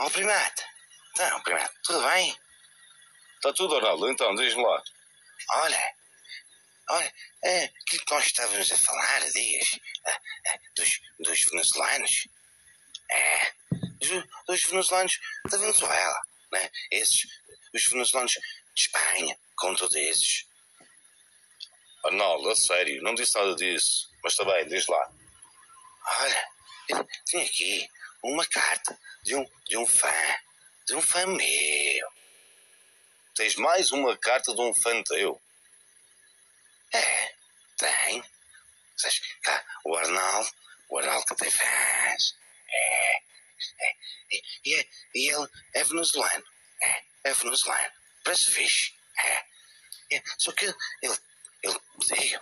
Ó, primata. Então, primata, tudo bem? Está tudo, Arnaldo. Então, diz-me lá. Olha, olha, é, aquilo que nós estávamos a falar, dias, é, é, dos, dos venezuelanos. É, dos, dos venezuelanos da Venezuela, né? Esses, os venezuelanos de Espanha, com todos esses. Arnaldo, a sério, não disse nada disso. Mas está bem, diz lá. Olha, tenho aqui uma carta de um, de um fã, de um fã meu. Tens mais uma carta de um fã teu? É, tem. Sabes, cá, o Arnaldo, o Arnaldo que tem fãs. É, é, e, e, é, e ele é venezuelano. É, é venezuelano. Parece fixe. É, é. Só que ele, ele, ele pediu,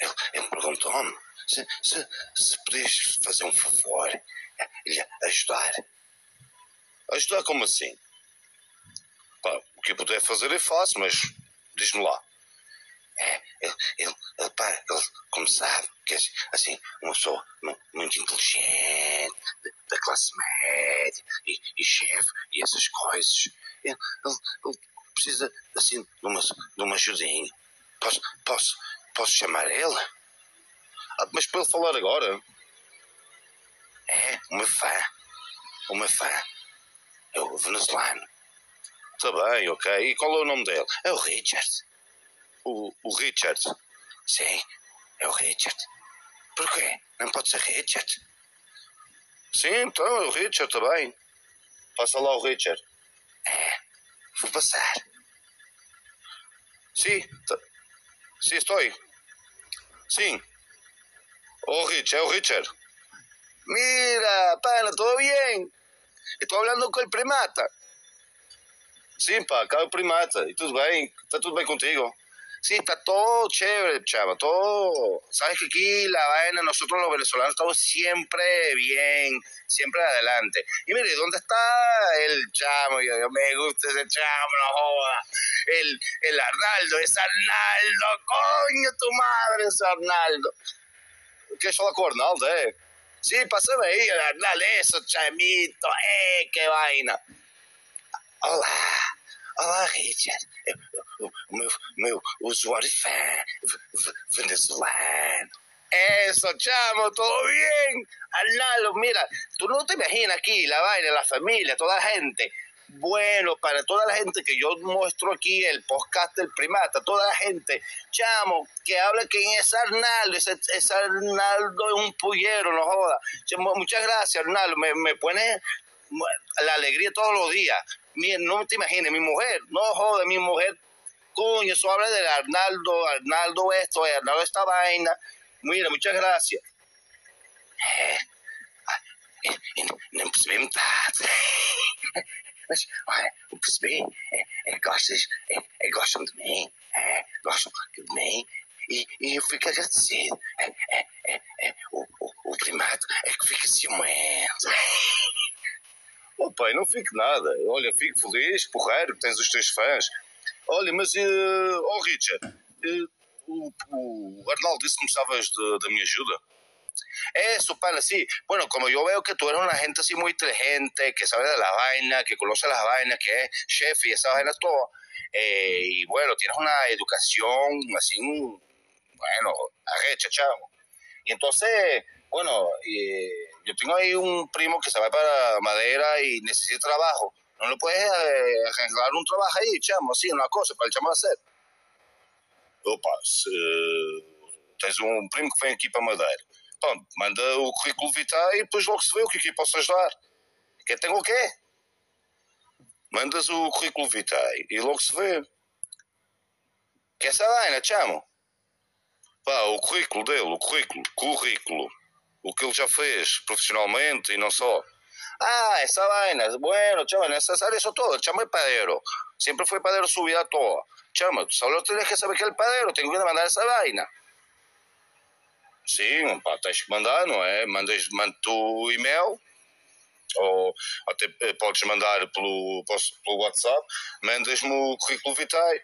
ele, ele perguntou-me se, se, se podias fazer um favor, é, lhe ajudar. Ajudar como assim? Pá, o que eu puder fazer eu faço, mas diz-me lá. É, ele, ele, ele, pá, ele, como sabe, que é assim, uma pessoa mu- muito inteligente, da classe média, e, e chefe, e essas coisas. Ele, ele, ele precisa, assim, de uma, de uma ajudinha. Posso, posso, posso chamar ele? Ah, mas para ele falar agora? É, meu fã. Meu fã. É o venezuelano. Está bem, ok. E qual é o nome dele? É o Richard. O, o Richard. Sim, é o Richard. Porquê? Não pode ser Richard? Sim, então, é o Richard, está bem. Passa lá o Richard. É, vou passar. Sim, tá- sim, estou. Sim. O Richard, é o Richard. Mira, pana, ¿todo bien? Estoy hablando con el primata. Sim, pá, cá é o primata. E tudo bem? Está bem contigo? Sí, está todo chévere, chava, todo. Sabes que aquí la vaina, nosotros los venezolanos estamos siempre bien, siempre adelante. Y mire, ¿dónde está el chamo? Yo, yo me gusta ese chamo, no joda. El, el Arnaldo, es Arnaldo, coño, tu madre es Arnaldo. Queres falar com o Arnaldo, é? Sí, pásame ahí, Arnaldo, eso, chamito, eh, qué vaina. Olá, olá, Richard. Meu, meu usuário fã, v- v- venezuelano. Eso, chamo, todo bien. Arnaldo, mira, tú no te imaginas aquí la vaina, la familia, toda la gente. Bueno, para toda la gente que yo muestro aquí, el podcast del primata, toda la gente, chamo, que habla quién es Arnaldo, ese, Arnaldo es un pullero, no joda. Muchas gracias, Arnaldo, me, pone la alegría todos los días. Mira, no te imagines, mi mujer, no joda, mi mujer, coño, eso habla de Arnaldo, Arnaldo esto, Arnaldo esta vaina. Mira, muchas gracias. Mas, olha, o percebi é, é, gostas, é, é, gostam de mim, é, gostam de mim, e, e eu fico agradecido. É, é, é, é, o, o, o primato é que fica ciumento. Oh, pai, não fico nada. Olha, fico feliz, porreiro, que tens os teus fãs. Olha, mas, eh, oh, Richard, eh, o, o Arnaldo disse que de- da minha ajuda. Eso, pana, sí. Bueno, como yo veo que tú eres una gente así muy inteligente, que sabe de la vaina, que conoce las vainas, que es chef y esas vainas todo, eh, y bueno, tienes una educación así, bueno, arrecha, chavo. Y entonces, bueno, eh, yo tengo ahí un primo que se va para madera y necesita trabajo. ¿No le puedes eh, arreglar un trabajo ahí, chamo? Así, una cosa para el chamo hacer. Opa, se tens um primo que vem aqui para Madeira, manda o currículo vitae e depois logo se vê o que é que eu posso ajudar. ¿Qué tengo que? Mandas o currículo vitae e logo se vê. ¿Qué esa vaina, chamo? Pá, o currículo dele, o currículo, currículo. O que ele já fez profissionalmente e não só. Ah, esa vaina. Bueno, chamo, es necesario eso todo. El chamo es padero. Siempre fue padero su vida toda. Chamo, solo tienes que saber que es el padero. Tengo que mandar esa vaina. Sim, pá, tens que mandar, não é? Mandas, manda o e-mail, ou até eh, podes mandar pelo, pelo WhatsApp, mandas-me o currículo vitae.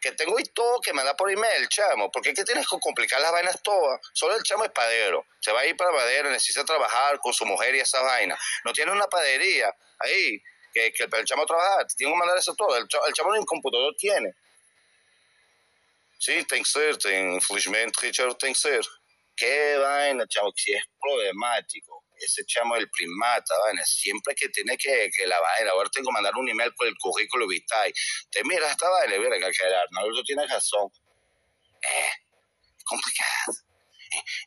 que tengo y todo que mandar por email, chamo. porque qué tienes que complicar las vainas todas? Solo el chamo es padero. Se va a ir para madero, necesita trabajar con su mujer y esa vaina. No tiene una padería ahí que, que el chamo trabaja. Tiene que mandar eso todo. El chamo, ni un computador tiene. Sí, tem que ser. Infelizmente, Richard, tem que ser. Qué vaina, chamo, si es problemático ese chamo el primata, vaina, siempre que tiene que, que la vaina, ahora tengo que mandar un email con el currículo vitae. Te mira esta vaina, mira que Arnaldo tiene razón. É complicado.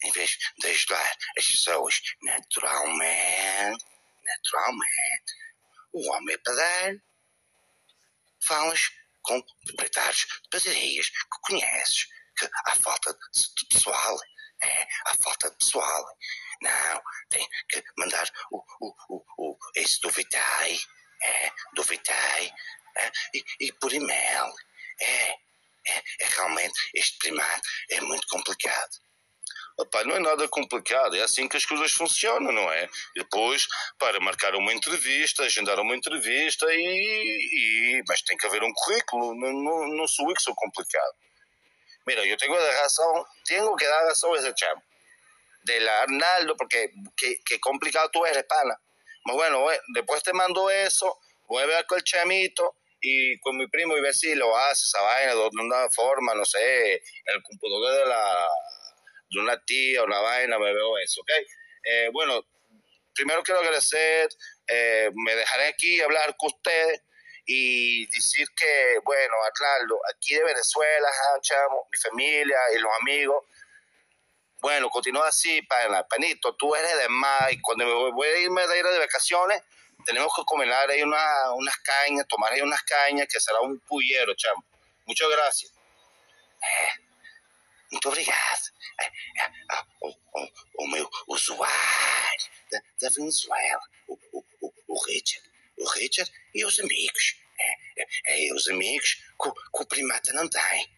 Em vez de ajudar as pessoas naturalmente, naturalmente, o homem é. Falas com proprietários de padarias que conheces, que há falta de pessoal, é, há falta de pessoal. Não, tem que mandar o, o, o, o esse do Vitai, é, do Vitai, é, e, e por e-mail. É, é, é realmente, este primato é muito complicado. Opa, não é nada complicado, é assim que as coisas funcionam, não é? Depois, para marcar uma entrevista, agendar uma entrevista e. e mas tem que haver um currículo, não, não, não sou eu que sou complicado. Mira, yo tengo razón, tengo que dar razón a ese chamo de la Arnaldo, porque qué, complicado tú eres, pana. Pues bueno, después te mando eso, voy a ver con el chamito y con mi primo y ver si lo hace esa vaina de una forma, no sé, el computador de la de una tía o una vaina, me veo eso, ¿ok? Eh, bueno, primero quiero agradecer, eh, me dejaré aquí hablar con ustedes y decir que, bueno, Arnaldo, aquí de Venezuela, chamo, mi familia y los amigos, bueno, continúa así, pana, panito, tú eres de más y cuando me voy a irme de ir de vacaciones, tenemos que comer ahí una, unas cañas, tomar ahí unas cañas, que será un pullero, chamo. Muchas gracias. Eh. Eh, eh, o, o, o meu usuário da, da Venezuela, o, o, o, Richard, o Richard e os amigos. É, os amigos que, que o primata não tem.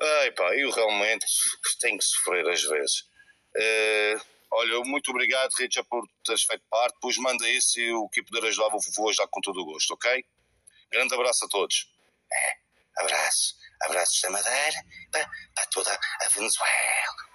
Ai pá, eu realmente tenho que sofrer às vezes. Uh, olha, muito obrigado, Richard, por teres feito parte. Depois manda isso e o que puder ajudar, vou, vou ajudar com todo o gosto, ok? Grande abraço a todos. É, abraço, abraços da Madeira para, para toda a Venezuela.